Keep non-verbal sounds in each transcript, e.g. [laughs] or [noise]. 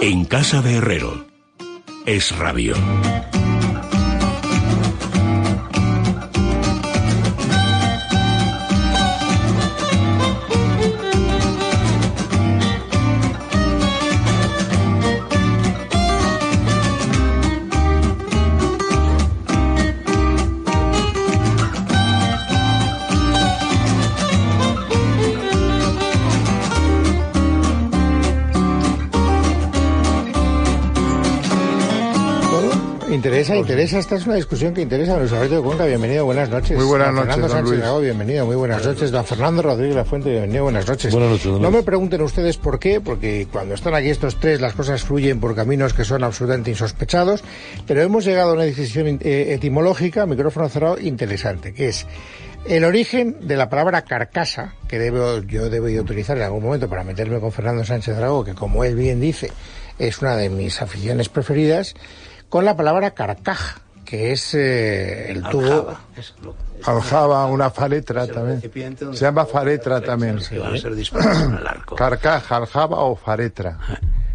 En casa de Herrero. Es rabio. Interesa, interesa. Esta es una discusión que interesa a Alberto de Cuenca. Bienvenido, buenas noches. Muy buenas noches, Fernando don Sánchez Luis. Dragó, bienvenido, muy buenas noches. Don Fernando Rodríguez Lafuente, bienvenido, buenas noches. Buenas noches, No me pregunten ustedes por qué, porque cuando están aquí estos tres las cosas fluyen por caminos que son absolutamente insospechados, pero hemos llegado a una decisión eh, etimológica, micrófono cerrado, interesante, que es el origen de la palabra carcasa, que debo, yo debo de utilizar en algún momento para meterme con Fernando Sánchez Dragó, que como él bien dice, es una de mis aficiones preferidas, con la palabra carcaj, que es eh, el tubo... Aljaba, una faretra el también. Se llama faretra también. Que van a ser disparadas con el arco. [clears throat] Carcaja, aljaba o faretra.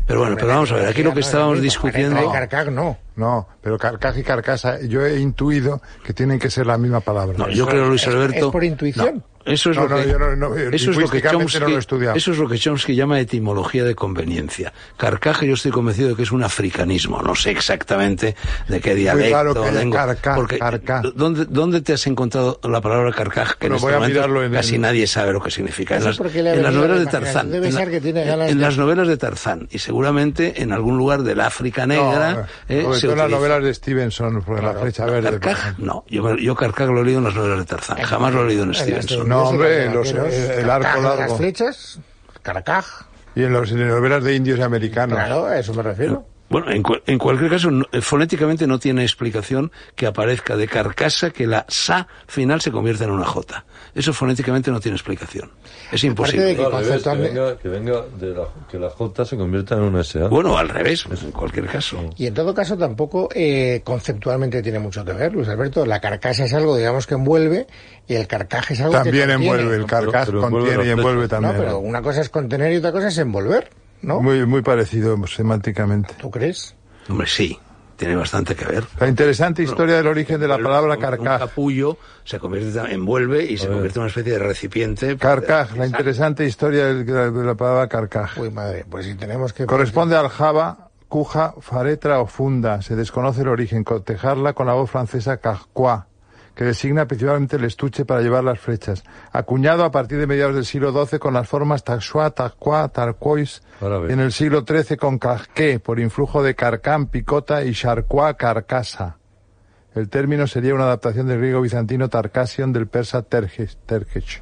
Pero bueno, pero vamos a ver, aquí lo que estábamos discutiendo... Carcaj no. No, pero carcaja y carcasa, yo he intuido que tienen que ser la misma palabra. No, yo creo, Luis Alberto... es por intuición. No, eso es No, lo no, que... yo no- no, eso es lo que Chomsky, eso es lo que Chomsky llama etimología de conveniencia. Carcaje yo estoy convencido de que es un africanismo. No sé exactamente de qué dialecto. lengua, carca, porque, carca. ¿dónde, ¿Dónde te has encontrado la palabra carcaj? Que Bueno, en este voy a momento mirarlo en casi el- nadie sabe lo que significa. En las, en las novelas la de. Tarzán. Debe en, la- ser que tiene ganas en de- las novelas de Tarzán. Y seguramente en algún lugar del África negra... eh, sobre se todo las novelas de Stevenson, por la flecha verde. Carcaj, no. Yo, yo Carcaj lo he leído en las novelas de Tarzán. Jamás lo he leído en Stevenson. No, hombre, los- vaqueros, el arco largo. Las flechas, carcaj. Y en, los, en las novelas de indios y americanos. Claro, a eso me refiero. Bueno, en, en cualquier caso, no- eh, fonéticamente no tiene explicación que aparezca de carcasa que la sa final se convierta en una j. Eso fonéticamente no tiene explicación. Es de imposible. que No, al revés, que conceptualmente- venga, que venga de la, que la J se convierta en una SA. Bueno, al revés, pues, en cualquier caso. Y en todo caso tampoco eh, conceptualmente tiene mucho que ver, Luis Alberto. La carcasa es algo, digamos, que envuelve y el carcaje es algo que También contiene. envuelve, el carcaj contiene y envuelve flecha. No, también. pero una cosa es contener y otra cosa es envolver, ¿no? Muy, muy parecido semánticamente. ¿Tú crees? Hombre, sí, tiene bastante que ver. La interesante historia del origen de la El- palabra un- Un carcaj. capullo se convierte, envuelve y se convierte en una especie de recipiente. Carcaj, la interesante historia de la palabra carcaj. Uy, madre, pues si tenemos que... Corresponde al java, cuja, faretra o funda. Se desconoce el origen. Cotejarla con la voz francesa cajquá, que designa principalmente el estuche para llevar las flechas. Acuñado a partir de mediados del siglo XII con las formas taxua, taqua. Y en el siglo XIII con cajqué, por influjo de carcán, picota y charquá, carcasa. El término sería una adaptación del griego bizantino tarcasion del persa terges, terkech.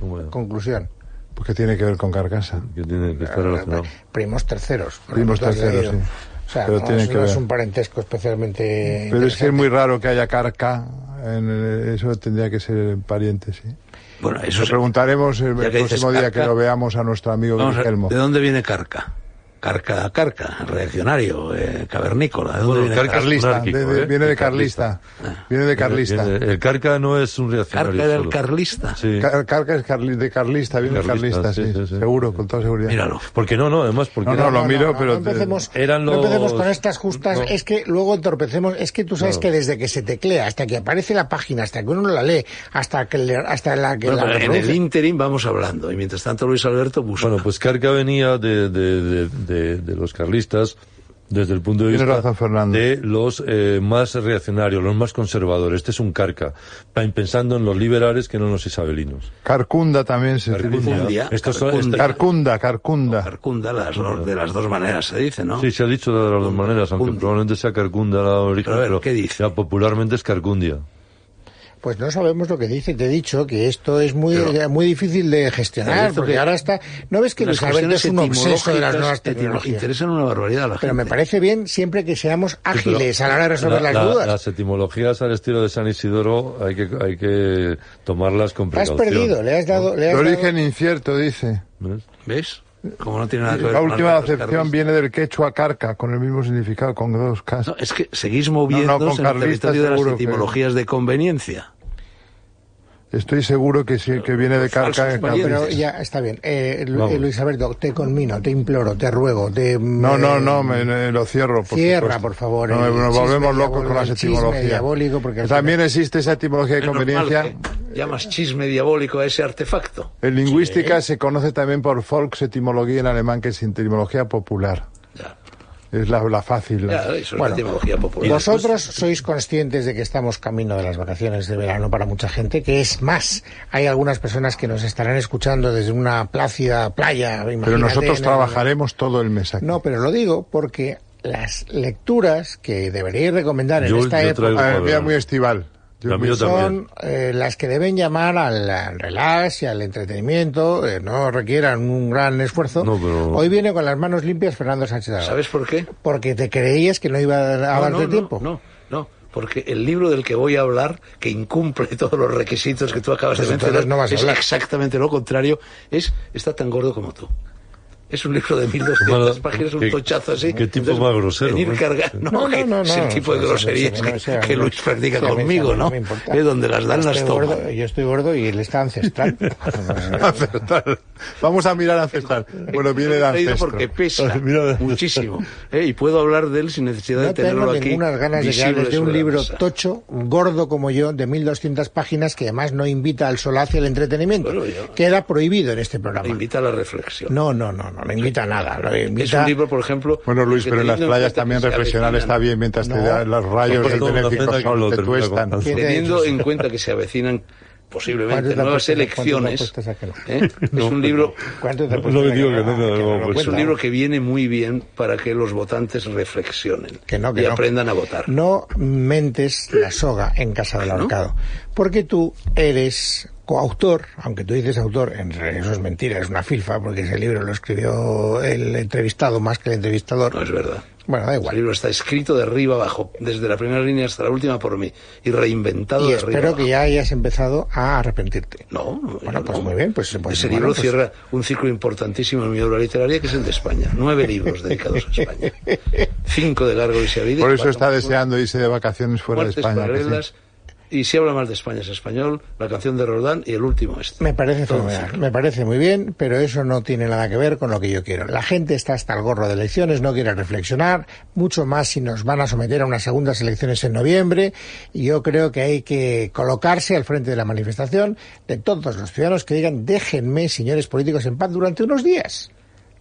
Bueno, Conclusión. Porque tiene que ver con carcasa. que tiene que estar relacionado. Primos terceros. Primos que terceros, sí. O sea, Pero no, tiene es, que no es ver. un parentesco especialmente... Pero es que es muy raro que haya carca. En el- eso tendría que ser pariente, sí. Bueno, eso Nos preguntaremos el, el próximo día que lo veamos a nuestro amigo Guillermo. ¿De dónde viene Carca? Carca, Carca, reaccionario, eh, cavernícola. ¿De dónde Bueno, viene Carca Carca? es Carlista, de- de- ¿eh? viene de Carlista. Viene de Carlista. Viene- El Carca no es un Carca reaccionario. era el solo. carlista. Sí. Car- Carca es carli- de Carlista, viene de Carlista, Carlista, sí, sí, sí, sí. seguro, con toda seguridad. Míralo. Porque no, no, además, porque No, no, lo miro, pero No te- empecemos, eran no empecemos con estas justas, no. es que luego entorpecemos, es que tú sabes que desde que se teclea hasta que aparece la página, hasta que uno la lee, hasta que le- hasta la que Bueno, la en el interim vamos hablando. Y mientras tanto Luis Alberto busca. Bueno, pues Carca venía de, de, los carlistas desde el punto de vista razón, Fernando. de los eh, más reaccionarios, los más conservadores. Este es un Carca, pensando en los liberales que no en los isabelinos. Carcunda también se Carcunda. utiliza. Carcundia, Estos son- Carcundia. Carcunda, Carcunda. Carcunda, las dos- de las dos maneras se dice, ¿no? Sí, se ha dicho de las dos maneras, aunque Carcundia. probablemente sea Carcunda la origen, Pero a ver, pero ¿qué dice? ya popularmente es Carcundia. Pues no sabemos lo que dice. Te he dicho que esto es muy, Pero- muy difícil de gestionar, porque que- ahora está... ¿No ves que Luis Alberto es un obseso de las nuevas tecnologías? interesan una barbaridad a la Pero me gente. parece bien siempre que seamos Sí, pero ágiles a la hora de resolver la- las la- dudas. Las etimologías al estilo de San Isidoro hay que, hay que tomarlas con Has precaución. perdido, le has dado... Le has dado- origen incierto, dice. ¿Ves? ¿Ves? Como no tiene nada que ver La última acepción viene del quechua carca, con el mismo significado, con dos No, casas. es que seguís moviéndose con en el territorio de las seguro que- etimologías de conveniencia. Estoy seguro que sí, que viene de Carca. Pero ya está bien. Eh, Luis Alberto, te conmino, te imploro, te ruego, te. No, no, no, me, me lo cierro. Por Cierra, supuesto. por favor, No, nos volvemos locos con las etimologías. diabólico, porque También existe esa etimología de conveniencia. llamas chisme diabólico a ese artefacto. En lingüística se conoce también por Volksetimología en alemán, que es etimología popular. Ya, Es la, la fácil. la- ya, eso Bueno, es popular. Vosotros sois conscientes de que estamos camino de las vacaciones de verano para mucha gente, que es más, hay algunas personas que nos estarán escuchando desde una plácida playa. Pero nosotros en el- trabajaremos todo el mes aquí. No, pero lo digo porque las lecturas que deberíais recomendar en Yo- esta yo época traigo- Ah, muy estival. Son eh, las que deben llamar al, al relax y al entretenimiento, eh, no requieran un gran esfuerzo. No, pero- Hoy viene con las manos limpias Fernando Sánchez. ¿Sabes por qué? Porque te creías que no iba a No, darte no, no, tiempo. No, no, porque el libro del que voy a hablar, que incumple [laughs] todos los requisitos que tú acabas Pues de mencionar, es hablar. exactamente lo contrario, es está tan gordo como tú. Es un libro de 1200 Bueno, páginas, un ¿qué- tochazo así. qué tipo más grosero, Venir pues? carga- no, No, no, no, es el tipo de eso- groserías que, eso- que Luis practica eso a mí- conmigo, eso a mí ¿no? me importa. Es donde las dan Yo las gordo- yo estoy gordo y él está ancestral. [laughs] Ancestral. Vamos a mirar ancestral. Bueno, viene de Lo he traído ancestro. porque pesa muchísimo. ¿eh? Y puedo hablar de él sin necesidad No de tenerlo tengo aquí. ninguna ganas de que hables de un libro mesa. tocho, gordo como yo, de 1200 páginas, que además no invita al solaz y al entretenimiento. Bueno, yo- Queda prohibido en este programa. Invita a la reflexión. No, no, no, no, no invita a nada. Lo Es invita... un libro, por ejemplo. Bueno, Luis, pero en las playas también reflexionar está bien mientras te dan los rayos Pues del benéfico sol lo te tuestan. contando. ¿Quién te ha Teniendo en cuenta que se avecinan ¿Cuánto posiblemente te nuevas elecciones, no? ¿eh? es un libro ¿Cuánto te No, puesto lo de digo que que no, no, que no, lo pues es un libro que viene muy bien para que los votantes reflexionen Que no, que y no. aprendan a votar. No mentes la soga en casa del ¿no? ahorcado. Porque tú eres coautor, aunque tú dices autor, en realidad eso es mentira, es una filfa, porque ese libro lo escribió el entrevistado más que el entrevistador. No es verdad. Bueno, da El igual. libro está escrito de arriba abajo, desde la primera línea hasta la última por mí, y reinventado Y de arriba espero abajo. que ya hayas empezado a arrepentirte. No, no, Bueno, pues no. muy bien, pues, pues, Ese bueno, libro pues- cierra un ciclo importantísimo en mi obra literaria, que es el de España. Nueve libros dedicados a España. [laughs] Cinco de Largo y Seavide. Por eso está deseando irse de vacaciones fuera de España. que sí. Y si habla más de España es español, la canción de Roldán y el último este. Me parece fenomenal, me parece muy bien, pero eso no tiene nada que ver con lo que yo quiero. La gente está hasta el gorro de elecciones, no quiere reflexionar, mucho más si nos van a someter a unas segundas elecciones en noviembre, y yo creo que hay que colocarse al frente de la manifestación de todos los ciudadanos que digan, déjenme, señores políticos, en paz durante unos días.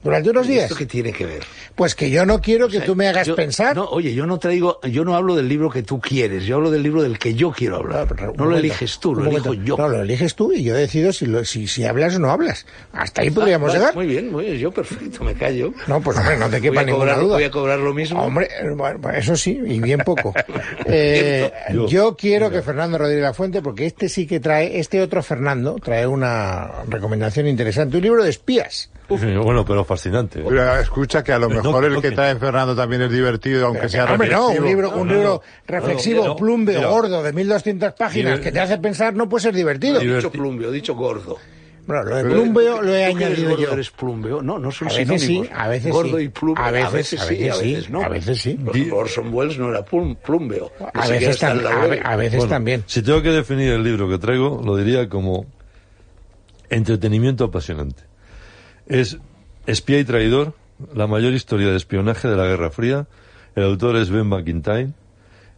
Durante unos ¿Y días. ¿Esto qué tiene que ver? Pues que yo no quiero que tú me hagas Yo- pensar. No, oye, yo no traigo, yo no hablo del libro que tú quieres, yo hablo del libro del que yo quiero hablar. No lo eliges tú, lo elijo momento. yo. No, lo eliges tú y yo decido si, lo- si, si hablas o no hablas. Hasta ahí Ah, podríamos vale, llegar. Muy bien, muy bien, yo perfecto, me callo. No, pues hombre, no te Voy quepa a, ninguna cobrar, duda. voy a cobrar lo mismo. Hombre, bueno, eso sí, y bien poco. [laughs] Eh, Yo- yo quiero que Fernando Rodríguez La Fuente, porque este sí que trae, este otro Fernando, trae una recomendación interesante, un libro de espías. Bueno, pero fascinante. Pero escucha que a lo No, mejor el no, que que- trae Fernando también es divertido, aunque sea Hombre, no, reflexivo. un libro, un No, no, libro no. reflexivo, No, no, plumbeo, gordo, de 1200 páginas, Diver- que te hace pensar, no puede ser divertido. He dicho plumbeo, he dicho gordo. Bueno, lo de plumbeo lo he ¿Tú que eres añadido gordo, yo. eres plumbeo? No, no son A veces sí, sinónimos. a veces gordo sí. y plumbeo. A veces- a veces a sí, veces a sí, veces no. a veces sí. Orson Welles no era plum- plumbeo. A veces, a Bueno, también. Si tengo que definir el libro que traigo, lo diría como entretenimiento apasionante. Es Espía y Traidor, la mayor historia de espionaje de la Guerra Fría. El autor es Ben McIntyre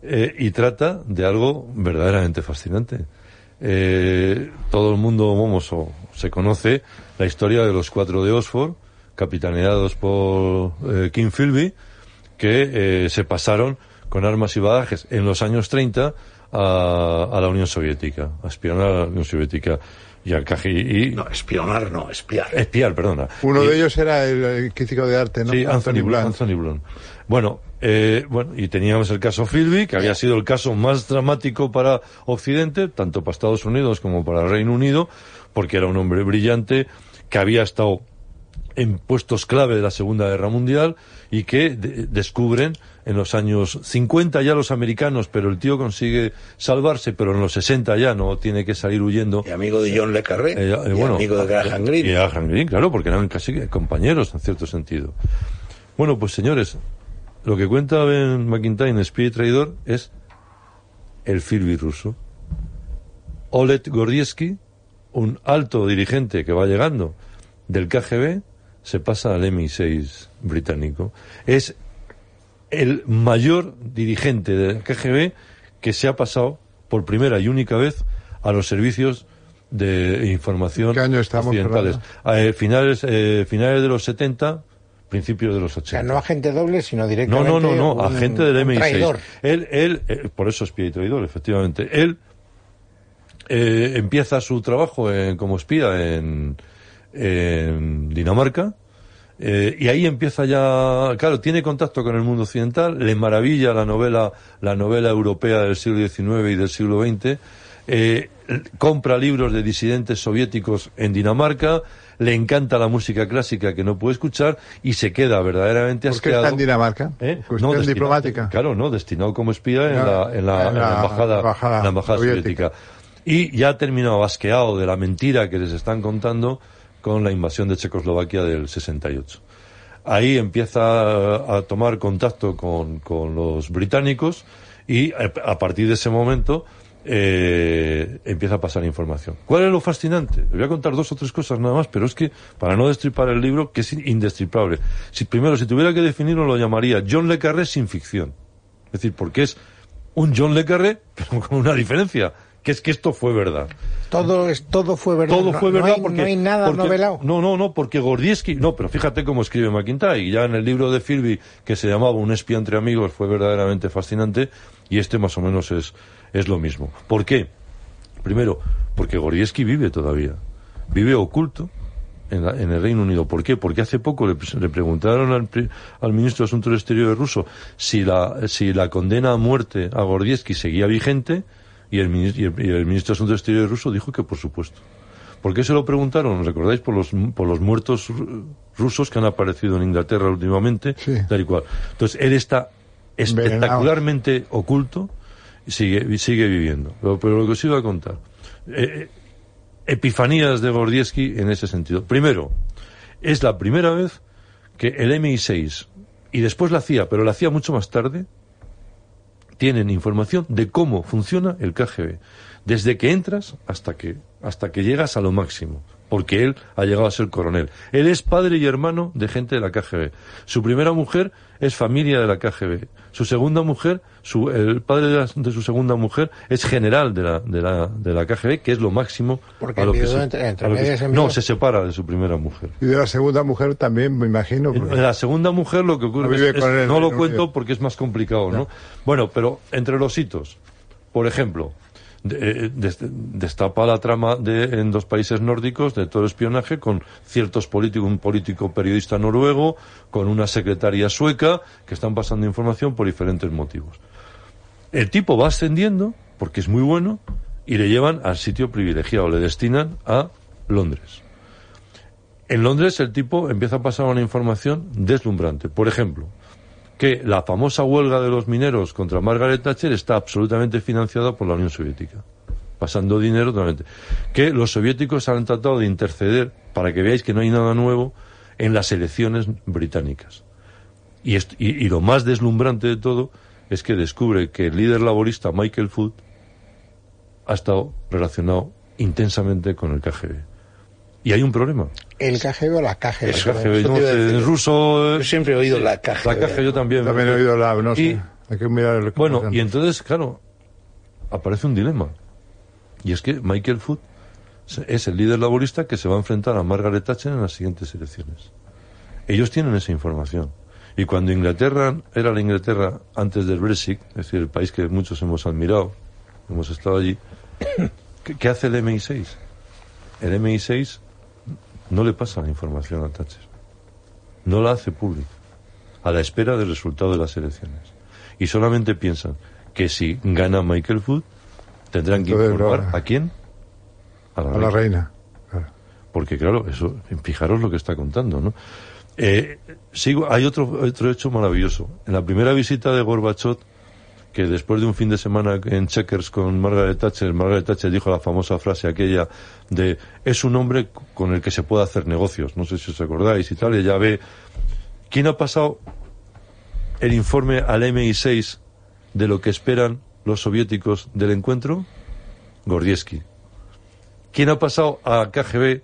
eh, y trata de algo verdaderamente fascinante. Eh, todo el mundo, vamos, o se conoce la historia de los cuatro de Oxford, capitaneados por eh, King Philby, que se pasaron con armas y bagajes en los años 30 a, a la Unión Soviética, a espionar a la Unión Soviética y. Y, No, espionar no, espiar. Espiar, perdona. Uno Y- de ellos era el, el crítico de arte, ¿no? Sí, Anthony, Blunt. Blunt. Anthony Blunt. Bueno, eh, bueno, y teníamos el caso Philby, que había sido el caso más dramático para Occidente, tanto para Estados Unidos como para el Reino Unido, porque era un hombre brillante que había estado en puestos clave de la Segunda Guerra Mundial y que de- descubren en los años 50 ya los americanos, pero el tío consigue salvarse, pero en los 60 ya no tiene que salir huyendo. Y amigo de John Le Carré. Eh, eh, y bueno, amigo de Graham Y Greene. Graham Greene, claro, porque eran casi compañeros en cierto sentido. Bueno, pues señores, lo que cuenta Ben McIntyre en Espía y Traidor es el Philby ruso. Oleg Gordievsky, un alto dirigente que va llegando del KGB, se pasa al MI6 británico. Es el mayor dirigente del KGB que se ha pasado por primera y única vez a los servicios de información ¿Qué año estamos, occidentales. Eh, finales, eh, finales de los 70, principios de los O 80. sea, no agente doble, sino No, directamente. no, no, no, un- agente del un MI6. traidor. Él, él, eh, por eso espía y traidor, efectivamente. Él eh, empieza su trabajo en- como espía en, en Dinamarca. eh, y ahí empieza ya, claro, tiene contacto con el mundo occidental, le maravilla la novela, la novela europea del siglo XIX y del siglo XX, eh, compra libros de disidentes soviéticos en Dinamarca, le encanta la música clásica que no puede escuchar y se queda verdaderamente ¿Por qué está en Dinamarca? ¿Eh? Cuestión destinado- diplomática. Claro, no, destinado como espía en, Ya, la, en, la, en en la la embajada, embajada en la embajada soviética. soviética. Y ya ha terminado asqueado de la mentira que les están contando con la invasión de Checoslovaquia del 68. Ahí empieza a, tomar contacto con, con los británicos y a, a partir de ese momento eh, empieza a pasar información. ¿Cuál es lo fascinante? Les voy a contar dos o tres cosas nada más, pero es que para no destripar el libro, que es indestripable. Si, primero, si tuviera que definirlo, lo llamaría John Le Carré sin ficción. Es decir, porque es un John Le Carré, [laughs] pero con una diferencia, que es que esto fue verdad. Todo, es, todo fue verdad. Todo No- fue no verdad hay- porque No hay nada porque- novelado. No, no, no, porque Gordievsky, no, pero fíjate cómo escribe McIntyre, y ya en el libro de Philby que se llamaba Un espía entre amigos fue verdaderamente fascinante y este más o menos es es lo mismo. ¿Por qué? Primero, porque Gordievsky vive todavía. Vive oculto en, la- en el Reino Unido. ¿Por qué? Porque hace poco le, le preguntaron al, al ministro de Asuntos Exteriores ruso si la, si la condena a muerte a Gordievsky seguía vigente y el, y el- y el ministro de Asuntos Exteriores ruso dijo que por supuesto. ¿Por qué se lo preguntaron? ¿Recordáis? Por los, por los muertos ru- rusos que han aparecido en Inglaterra últimamente, Sí. tal y cual. Entonces, él está espectacularmente oculto y sigue, sigue viviendo. Pero, pero lo que os iba a contar. eh, epifanías de Gordievsky en ese sentido. Primero, es la primera vez que el MI6 y después la CIA, pero la CIA mucho más tarde, tienen información de cómo funciona el KGB. Desde que entras hasta que, hasta que llegas a lo máximo. Porque él ha llegado a ser coronel. Él es padre y hermano de gente de la KGB. Su primera mujer es familia de la KGB. Su segunda mujer, su, el padre de, la- de su segunda mujer es general de la, de la, de la KGB, que es lo máximo. Porque a lo que enviudó se- entre- entre a lo que medias se- enviudó. no, se separa de su primera mujer. Y de la segunda mujer también, me imagino. porque- La segunda mujer lo que ocurre No es- no lo cuento porque es más complicado, ¿no? Bueno, pero entre los hitos, por ejemplo, eh, des- destapa la trama de, en dos países nórdicos de todo el espionaje con ciertos políticos, un político periodista noruego, con una secretaria sueca que están pasando información por diferentes motivos. El tipo va ascendiendo porque es muy bueno y le llevan al sitio privilegiado, le destinan a Londres. En Londres el tipo empieza a pasar una información deslumbrante. Por ejemplo, que la famosa huelga de los mineros contra Margaret Thatcher está absolutamente financiada por la Unión Soviética, pasando dinero totalmente. Que los soviéticos han tratado de interceder, para que veáis que no hay nada nuevo, en las elecciones británicas. Y, est- y- y lo más deslumbrante de todo es que descubre que el líder laborista Michael Foot ha estado relacionado intensamente con el KGB. Y hay un problema. El KGB o la KGB. El KGB, no en ruso... eh, Yo siempre he oído la caja. la caja yo también. También he oído la, no sé, Y- hay que mirar el Bueno, y entonces, claro, aparece un dilema. Y es que Michael Foot se- es el líder laborista que se va a enfrentar a Margaret Thatcher en las siguientes elecciones. Ellos tienen esa información. Y cuando Inglaterra era la Inglaterra antes del Brexit, es decir, el país que muchos hemos admirado, hemos estado allí, [coughs] ¿qué, qué hace el MI6? El MI6 no le pasa la información a Thatcher. No la hace pública. A la espera del resultado de las elecciones. Y solamente piensan que si gana Michael Foot, tendrán que Entonces, informar a quién? A la, a la reina. Claro. Porque claro, eso, fijaros lo que está contando, ¿no? Eh, sigo, hay otro, otro hecho maravilloso. En la primera visita de Gorbachev, que después de un fin de semana en Checkers con Margaret Thatcher, Margaret Thatcher dijo la famosa frase aquella de es un hombre con el que se puede hacer negocios. No sé si os acordáis y tal, y ella ve. ¿Quién ha pasado el informe al MI6 de lo que esperan los soviéticos del encuentro? Gordievsky. ¿Quién ha pasado a KGB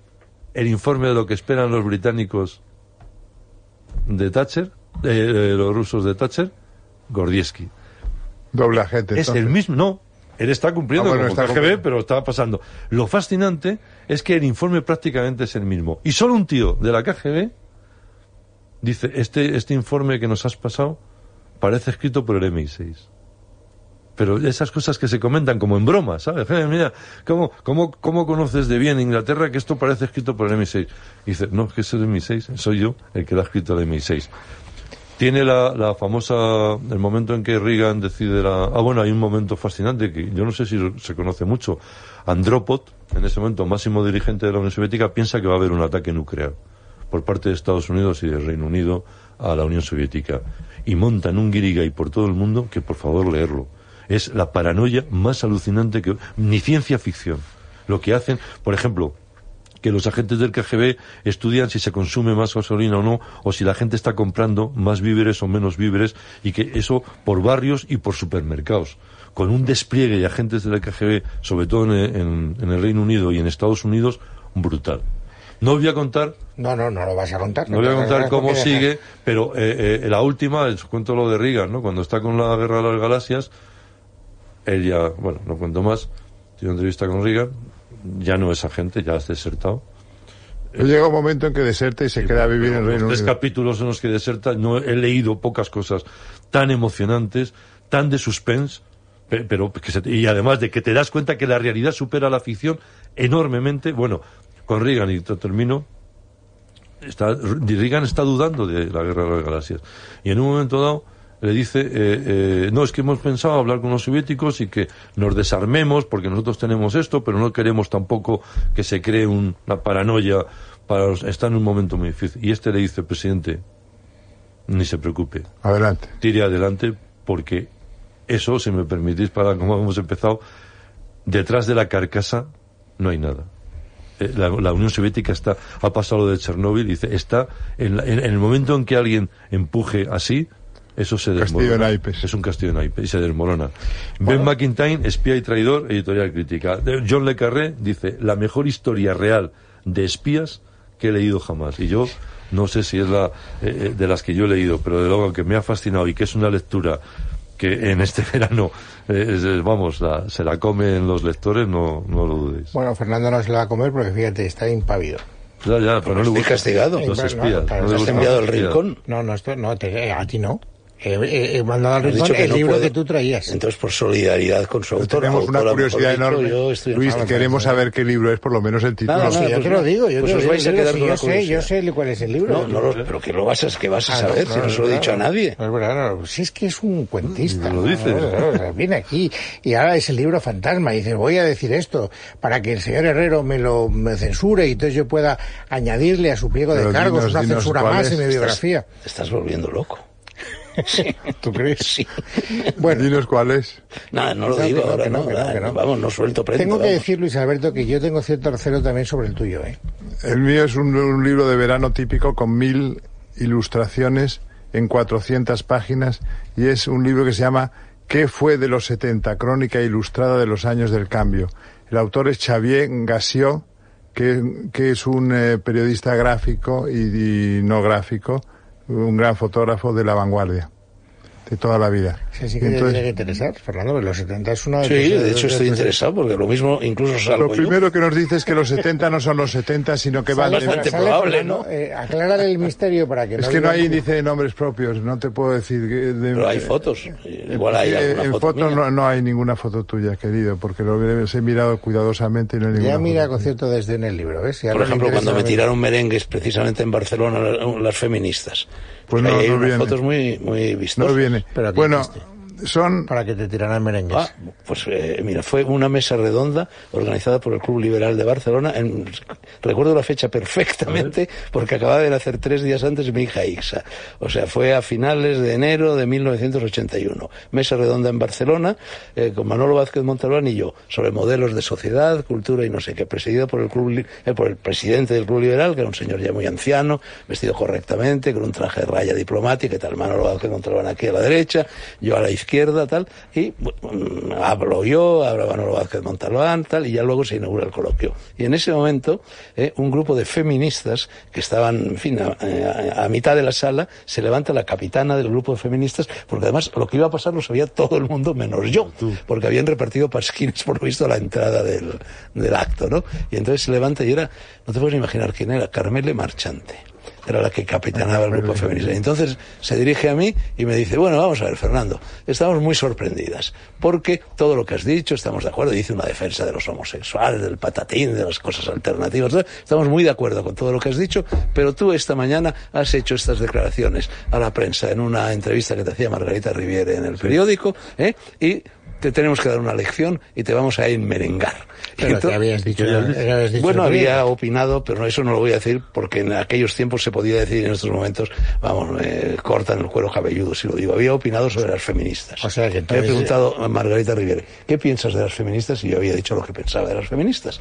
el informe de lo que esperan los británicos de Thatcher, de los rusos de Thatcher? Gordievsky. Doble agente. Es entonces. el mismo, no. Él está cumpliendo Ah, bueno, como está KGB, pero está pasando. Lo fascinante es que el informe prácticamente es el mismo. Y solo un tío de la KGB dice, este, este informe que nos has pasado parece escrito por el MI6. Pero esas cosas que se comentan como en broma, ¿sabes? [laughs] Mira, ¿cómo, cómo, ¿cómo conoces de bien Inglaterra que esto parece escrito por el MI6? Y dice, no, que es el MI6, soy yo el que lo ha escrito el MI6. Tiene la, la famosa, el momento en que Reagan decide la... Ah, bueno, hay un momento fascinante que yo no sé si se conoce mucho. Andropov, en ese momento máximo dirigente de la Unión Soviética, piensa que va a haber un ataque nuclear por parte de Estados Unidos y del Reino Unido a la Unión Soviética. Y montan un guirigay por todo el mundo que por favor leerlo. Es la paranoia más alucinante que... Ni ciencia ficción. Lo que hacen, por ejemplo, que los agentes del KGB estudian si se consume más gasolina o no, o si la gente está comprando más víveres o menos víveres, y que eso por barrios y por supermercados. Con un despliegue de agentes del KGB, sobre todo en, en- en el Reino Unido y en Estados Unidos, brutal. No voy a contar, No, no, no lo vas a contar. no voy a contar cómo sigue, pero eh, eh, la última, os cuento lo de Reagan, ¿no? Cuando está con la guerra de las galaxias, él ya, bueno, no cuento más, tiene una entrevista con Reagan, ya no es agente, ya has desertado. Llega un momento en que deserta y se queda a vivir en Reino tres Unido. capítulos en los que deserta, no he leído pocas cosas tan emocionantes, tan de suspense, pe- pero que se- y además de que te das cuenta que la realidad supera la ficción enormemente. Bueno, con Reagan y te termino. Está, Reagan está dudando de la guerra de las galaxias y en un momento dado le dice eh, eh, no es que hemos pensado hablar con los soviéticos y que nos desarmemos porque nosotros tenemos esto pero no queremos tampoco que se cree un- una paranoia para los- está en un momento muy difícil. Y este le dice presidente ni se preocupe Adelante. tire adelante porque eso si me permitís para como hemos empezado detrás de la carcasa no hay nada. Eh, la, la Unión Soviética está ha pasado lo de Chernóbil y dice está en, la- en- en el momento en que alguien empuje así eso se Castillo desmorona. de naipes. Es un castillo de naipes y se desmorona. Ben McIntyre, espía y traidor, editorial crítica. John Le Carré dice, la mejor historia real de espías que he leído jamás. Y yo no sé si es la eh, eh, de las que yo he leído, pero de luego que me ha fascinado y que es una lectura que en este [laughs] verano, eh, vamos, la- se la comen los lectores, no, no lo dudéis. Bueno, Fernando no se la va a comer porque fíjate, está impávido. Ya, ya, pero no le Estoy gusta. castigado. Los espías. no has enviado al rincón. No, no, esto, no, te- a ti no. He, he- he mandado al rincón el no libro que tú traías. Entonces, por solidaridad con su autor. Tenemos una curiosidad dicho, enorme. yo estoy- Luis, queremos saber qué libro es, por lo menos el título. Nada, yo pues te lo no. digo, yo Pues os vais a quedar con yo sé, yo sé cuál es el libro. No, no pero que lo vas a, que vas a Ah, no, saber, si no se lo he dicho a nadie. No es verdad, no, si es que es un cuentista. Lo dices. No, no, no, viene aquí y ahora es el libro fantasma y dice, voy a decir esto para que el señor Herrero me lo me censure y entonces yo pueda añadirle a su pliego de cargos una censura más en mi biografía. Te estás volviendo loco. [laughs] ¿Tú crees? Sí. Bueno, Dinos cuál es. Nada, no lo No, digo que ahora, que no, no, que no, nada, que no. Vamos, no suelto prenda. tengo que vamos. decir, Luis Alberto, que yo tengo cierto recelo también sobre el tuyo, ¿eh? El mío es un, un libro de verano típico con mil ilustraciones en 400 páginas y es un libro que se llama ¿Qué fue de los 70? Crónica ilustrada de los años del cambio. El autor es Xavier Gassiot, que, que es un eh, periodista gráfico y, y no gráfico, un gran fotógrafo de la vanguardia, de toda la vida. Sí, sí que te Entonces, tiene que interesar, Fernando, los 70 es una... Sí, de hecho estoy interesado porque lo mismo incluso salgo lo primero que nos dice es que los 70 no son los 70, sino que van de, bastante probable, Fernando, ¿no? eh, aclárale el misterio para que Es no que no hay índice de nombres propios, no te puedo decir. que de- Pero hay fotos. Igual hay Eh, alguna en foto fotos no, no hay ninguna foto tuya, querido, porque lo he mirado cuidadosamente y no hay ninguna. Ya mira foto con tuya. cierto desdén el libro, ¿ves? Si Por ejemplo, cuando me tiraron merengues precisamente en Barcelona la- las feministas. Pues no, no viene. fotos muy, muy vistosas. No viene. Pero Bueno, existe. Son. Para que te tiraran merengues. Ah, pues eh, mira, fue una mesa redonda organizada por el Club Liberal de Barcelona. En, recuerdo la fecha perfectamente porque acababa de nacer tres días antes mi hija Ixa. O sea, fue a finales de enero de 1981. Mesa redonda en Barcelona eh, con Manolo Vázquez Montalbán y yo sobre modelos de sociedad, cultura y no sé qué, presidido por el, club, eh, por el presidente del Club Liberal, que era un señor ya muy anciano, vestido correctamente, con un traje de raya diplomática y tal. Manolo Vázquez Montalbán aquí a la derecha, yo a la izquierda izquierda, tal, y bueno, hablo yo, habla Manolo Vázquez Montalbán, tal, y ya luego se inaugura el coloquio. Y en ese momento, eh, un grupo de feministas que estaban, en fin, a, a- a mitad de la sala, se levanta la capitana del grupo de feministas, porque además lo que iba a pasar lo sabía todo el mundo menos yo, porque habían repartido pasquines, por lo visto, a la entrada del, del acto, ¿no? Y entonces se levanta y era, no te puedes imaginar quién era, Carmele Marchante. Era la que capitanaba el grupo feminista. Entonces se dirige a mí y me dice, bueno, vamos a ver, Fernando, estamos muy sorprendidas, porque todo lo que has dicho, estamos de acuerdo, dice una defensa de los homosexuales, del patatín, de las cosas alternativas, estamos muy de acuerdo con todo lo que has dicho, pero tú esta mañana has hecho estas declaraciones a la prensa en una entrevista que te hacía Margarita Riviere en el periódico, ¿eh? y te tenemos que dar una lección y te vamos a enmerengar. Pero te entonces- habías dicho, ¿qué habías habías dicho bueno, tú había opinado, pero eso no lo voy a decir porque en aquellos tiempos se podía decir, en estos momentos, vamos, me cortan el cuero cabelludo si lo digo. Había opinado sobre las feministas. O sea que he preguntado a Margarita Riviere, ¿qué piensas de las feministas? Y yo había dicho lo que pensaba de las feministas.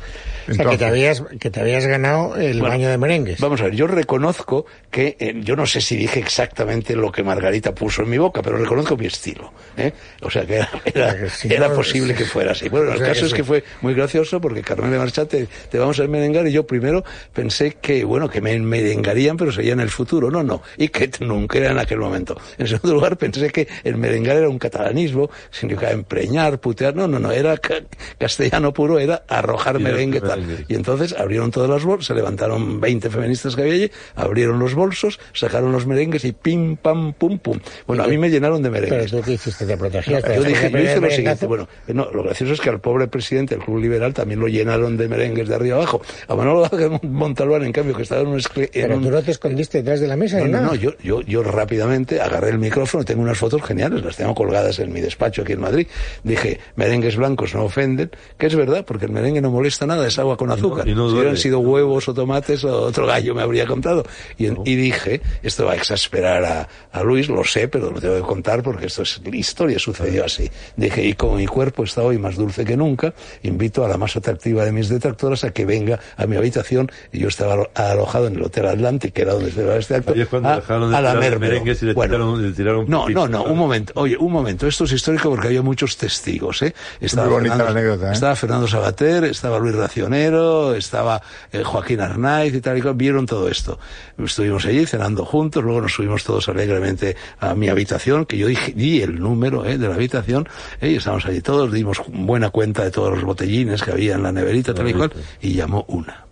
O sea, que te habías, que te habías ganado el Bueno, baño de merengues. Vamos a ver, yo reconozco que, eh, yo no sé si dije exactamente lo que Margarita puso en mi boca, pero reconozco mi estilo. ¿eh? O sea que era, era, Era posible que fuera así. Bueno, el sea caso es que fue muy gracioso porque Carmen de Marchate te vamos a merengar y yo primero pensé que, bueno, que me merengarían, pero sería en el futuro. No, no. Y que [laughs] nunca era en aquel momento. En segundo lugar, pensé que el merengar era un catalanismo, significaba empreñar, putear. No, no, no. Era ca- castellano puro, era arrojar Tirar merengue tal. merengue. Y entonces abrieron todas las bolsas, se levantaron 20 feministas que había allí, abrieron los bolsos, sacaron los merengues y pim, pam, pum, pum. Bueno, a mí me llenaron de Pero merengues. tú qué hiciste, te protegías. te Yo después dije, del yo hice primer lo siguiente. Bueno, eh, no, lo gracioso es que al pobre presidente del Club Liberal también lo llenaron de merengues de arriba abajo. A Manolo [laughs] Vázquez Montalbán, en cambio, que estaba en un, escle- en Pero un- no te escondiste detrás de la mesa no, ni no, nada. no, yo, yo, yo rápidamente agarré el micrófono, tengo unas fotos geniales, las tengo colgadas en mi despacho aquí en Madrid. Dije, merengues blancos no ofenden, que es verdad, porque el merengue no molesta nada, es agua con azúcar. y no si hubieran sido huevos o tomates, o otro gallo me habría contado. Y, en- y dije, esto va a exasperar a, a Luis, lo sé, pero lo tengo que contar porque esto es historia, sucedió así. Dije, y como mi cuerpo está hoy más dulce que nunca, invito a la más atractiva de mis detractoras a que venga a mi habitación. Y yo estaba alo- alojado en el Hotel Atlantic, que era donde se va este acto. Ahí es cuando a- dejaron de a tirar lamermelo. merengues y le Bueno, tiraron- le tiraron No, no, no, un momento. Oye, un momento. Esto es histórico porque había muchos testigos, ¿eh? Estaba Muy bonita Fernando, la anécdota, ¿eh? Estaba Fernando Sabater, estaba Luis Racionero, estaba eh, Joaquín Arnaiz y tal y cual. Vieron todo esto. Estuvimos allí cenando juntos, luego nos subimos todos alegremente a mi habitación, que yo dije, di el número ¿eh? de la habitación, ¿eh? Y estábamos allí todos, dimos buena cuenta de todos los botellines que había en la neverita, tal y cual, y llamó una.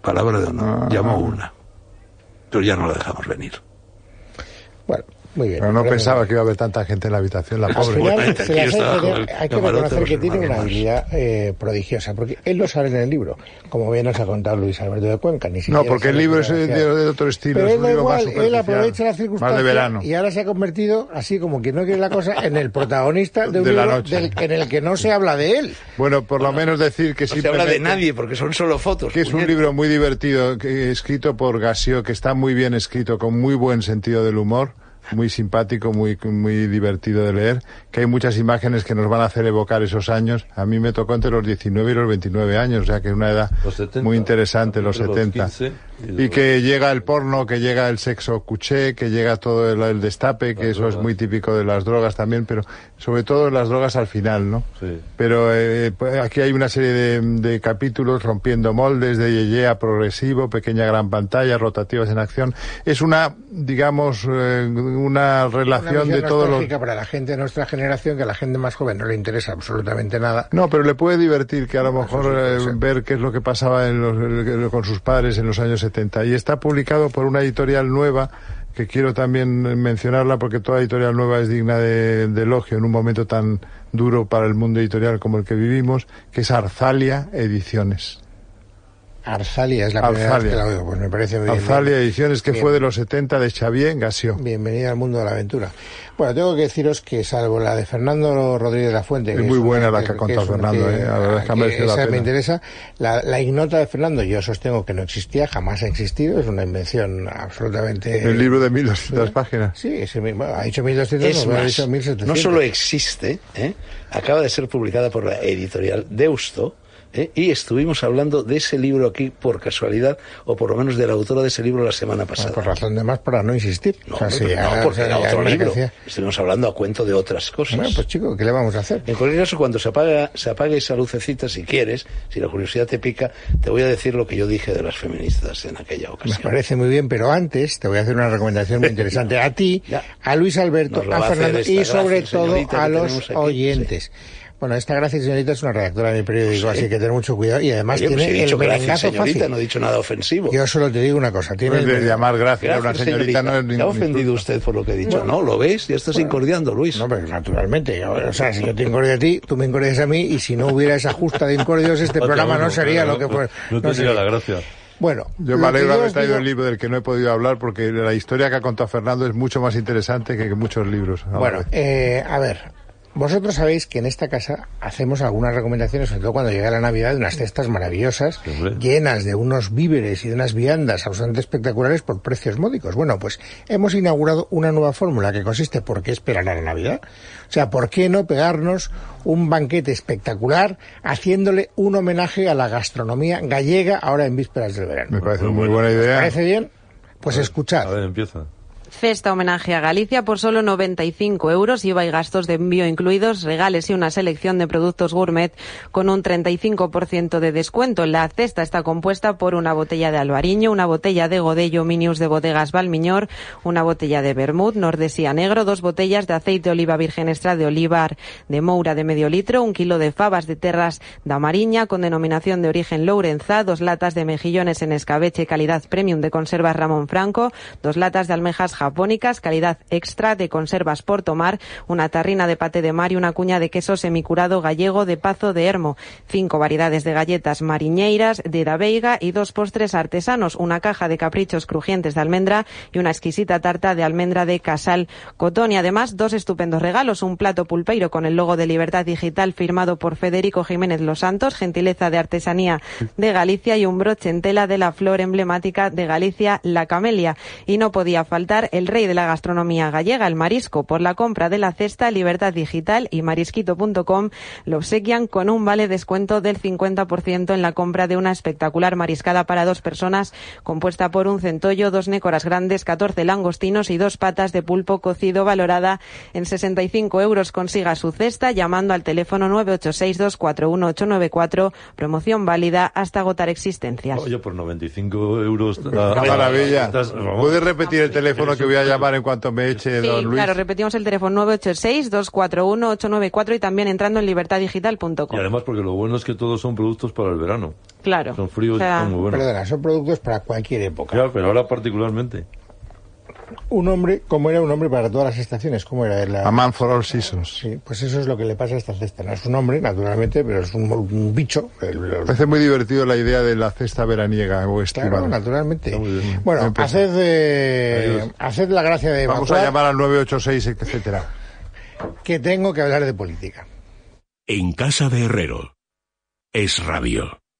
Palabra de honor, Ah. llamó una. Pero ya no la dejamos venir. Bueno, muy bien. Pero no pensaba que iba a haber tanta gente en la habitación, la pobre. final, Bueno, se hace hay que reconocer que tiene una habilidad eh, prodigiosa, porque él lo sabe en el libro, como bien nos ha contado Luis Alberto de Cuenca. Ni No, siquiera porque el libro es de, de otro estilo, Pero es él un libro más igual, él superficial, aprovecha la más circunstancia de verano. y ahora se ha convertido, así como quien no quiere la cosa, en el protagonista de un De la libro noche. del- en el que no se habla de él. Bueno, por lo menos decir que No se habla de nadie porque son solo fotos. que es un libro muy divertido, que- escrito por Gasio, que está muy bien escrito, con muy buen sentido del humor, muy simpático, muy, muy divertido de leer, que hay muchas imágenes que nos van a hacer evocar esos años. A mí me tocó entre los 19 y los 29 años, o sea que es una edad Los 70, muy interesante, los entre los 70. 15 y que llega el porno, que llega el sexo cuché, que llega todo el, el destape, que Las eso es muy típico de las drogas también, pero sobre todo las drogas al final, ¿no? Sí. Pero eh, pues, aquí hay una serie de, de capítulos rompiendo moldes, de Yeye a progresivo, pequeña gran pantalla, rotativas en acción. Es una, digamos, eh, una Una relación visión de todos los... para la gente de nuestra generación, que a la gente más joven no le interesa absolutamente nada. No, pero le puede divertir que a lo mejor sí eh, ver qué es lo que pasaba en los- con sus padres en los años 70. Y está publicado por una editorial nueva que quiero también mencionarla porque toda editorial nueva es digna de, de elogio en un momento tan duro para el mundo editorial como el que vivimos, que es Arzalia Ediciones. Arzalia es la primera vez Arzalia. que la oigo, pues me parece muy bien. Arzalia Ediciones, que Bien. fue de los 70 de Xavier Gassió. Bienvenida al mundo de la aventura. Bueno, tengo que deciros que salvo la de Fernando Rodríguez de la Fuente... Es que muy una buena la que ha contado Fernando, eh, la verdad es que ha merecido la esa me interesa. La, la ignota de Fernando yo sostengo que no existía, jamás ha existido, es una invención absolutamente... El libro de 1200 páginas. Sí, ese mismo, ha dicho 1200, Es no, ha dicho 1700. no solo existe, ¿eh? acaba de ser publicada por la editorial Deusto, ¿eh? y estuvimos hablando de ese libro aquí por casualidad, o por lo menos de la autora de ese libro la semana pasada. por razón de más para no insistir. No, O sea, sí, no, porque o sea, era ya otro me libro. parecía- Estuvimos hablando a cuento de otras cosas. Bueno, pues chico, ¿qué le vamos a hacer? En cualquier caso, cuando se apaga, se apague esa lucecita, si quieres, si la curiosidad te pica, te voy a decir lo que yo dije de las feministas en aquella Me ocasión. parece muy bien, pero antes te voy a hacer una recomendación muy [laughs] interesante a ti, Ya. a Luis Alberto, a Fernando esta y sobre todo a los aquí. Bueno, esta gracia señorita es una redactora de mi periódico, así que ten mucho cuidado y además Oye, pues tiene he dicho el gracias, merengazo señorita, fácil. no he dicho nada ofensivo. Yo solo te digo una cosa, tiene Pues el de llamar gracias a una Gracias, señorita no es ¿Se ha ningún ofendido insulto. usted por lo que he dicho? no, ¿lo ves? Ya estás incordiando, Luis. No, pero naturalmente. O sea, si yo te incordio a ti, tú me incordias a mí, y si no hubiera esa justa de incordios, este programa uno, no sería pero lo que fue. No, no sería. la gracia. Bueno, Yo me que alegro de haber traído digo- el libro del que no he podido hablar porque la historia que ha contado Fernando es mucho más interesante que, que muchos libros. Bueno, eh, a ver, vosotros sabéis que en esta casa hacemos algunas recomendaciones, sobre todo cuando llega la Navidad, de unas cestas maravillosas, llenas de unos víveres y de unas viandas absolutamente espectaculares por precios módicos. Bueno, pues hemos inaugurado una nueva fórmula que consiste por qué esperar a la Navidad. O sea, ¿por qué no pegarnos un banquete espectacular haciéndole un homenaje a la gastronomía gallega ahora en vísperas del verano? Me parece muy muy buena idea. ¿Parece bien? Pues A escuchad. ver, empieza. Cesta homenaje a Galicia por solo 95 euros, IVA y gastos de envío incluidos, regales y una selección de productos gourmet con un 35% de descuento. La cesta está compuesta por una botella de albariño, una botella de Godello Minius de bodegas Valmiñor, una botella de vermut Nordesía negro, dos botellas de aceite de oliva virgen extra de olivar de Moura de medio litro, un kilo de fabas de terras da Mariña con denominación de origen Lourenza, dos latas de mejillones en escabeche calidad premium de conservas Ramón Franco, dos latas de almejas japónicas calidad extra de conservas Portomar, una tarrina de paté de mar y una cuña de queso semicurado gallego de Pazo de Hermo, cinco variedades de galletas mariñeiras de Da Veiga y dos postres artesanos, una caja de caprichos crujientes de almendra y una exquisita tarta de almendra de Casal Cotón y además dos estupendos regalos, un plato pulpeiro con el logo de Libertad Digital firmado por Federico Jiménez Los Santos, gentileza de artesanía de Galicia y un broche en tela de la flor emblemática de Galicia, la camelia. Y no podía faltar el rey de la gastronomía gallega, el marisco. Por la compra de la cesta, Libertad Digital y marisquito.com lo obsequian con un vale descuento del 50% en la compra de una espectacular mariscada para dos personas compuesta por un centollo, dos nécoras grandes, 14 langostinos y dos patas de pulpo cocido valorada en 65 euros. Consiga su cesta llamando al teléfono 986-241-894, promoción válida hasta agotar existencias. Oye, por 95 euros. ¡Qué maravilla! ¿Puedes repetir el teléfono que voy a llamar en cuanto me eche Sí, don Luis? claro, repetimos el teléfono 986-241-894 y también entrando en Y libertaddigital.com. además, porque lo bueno es que todos son productos para el verano. Claro. Son fríos O sea, y están muy buenos. Perdona, son productos para cualquier época. Ya, pero ahora particularmente. Un hombre, como era un hombre para todas las estaciones? ¿Cómo era? La... A man for all seasons. Sí, pues eso es lo que le pasa a esta cesta. No es un hombre, naturalmente, pero es un, un bicho. El- Me el- parece muy divertido la idea de la cesta veraniega o Claro, estival. naturalmente. Muy bien. Bueno, haced, eh, haced la gracia de Vamos a llamar al 986, etcétera. que tengo que hablar de política. En casa de Herrero. Es radio.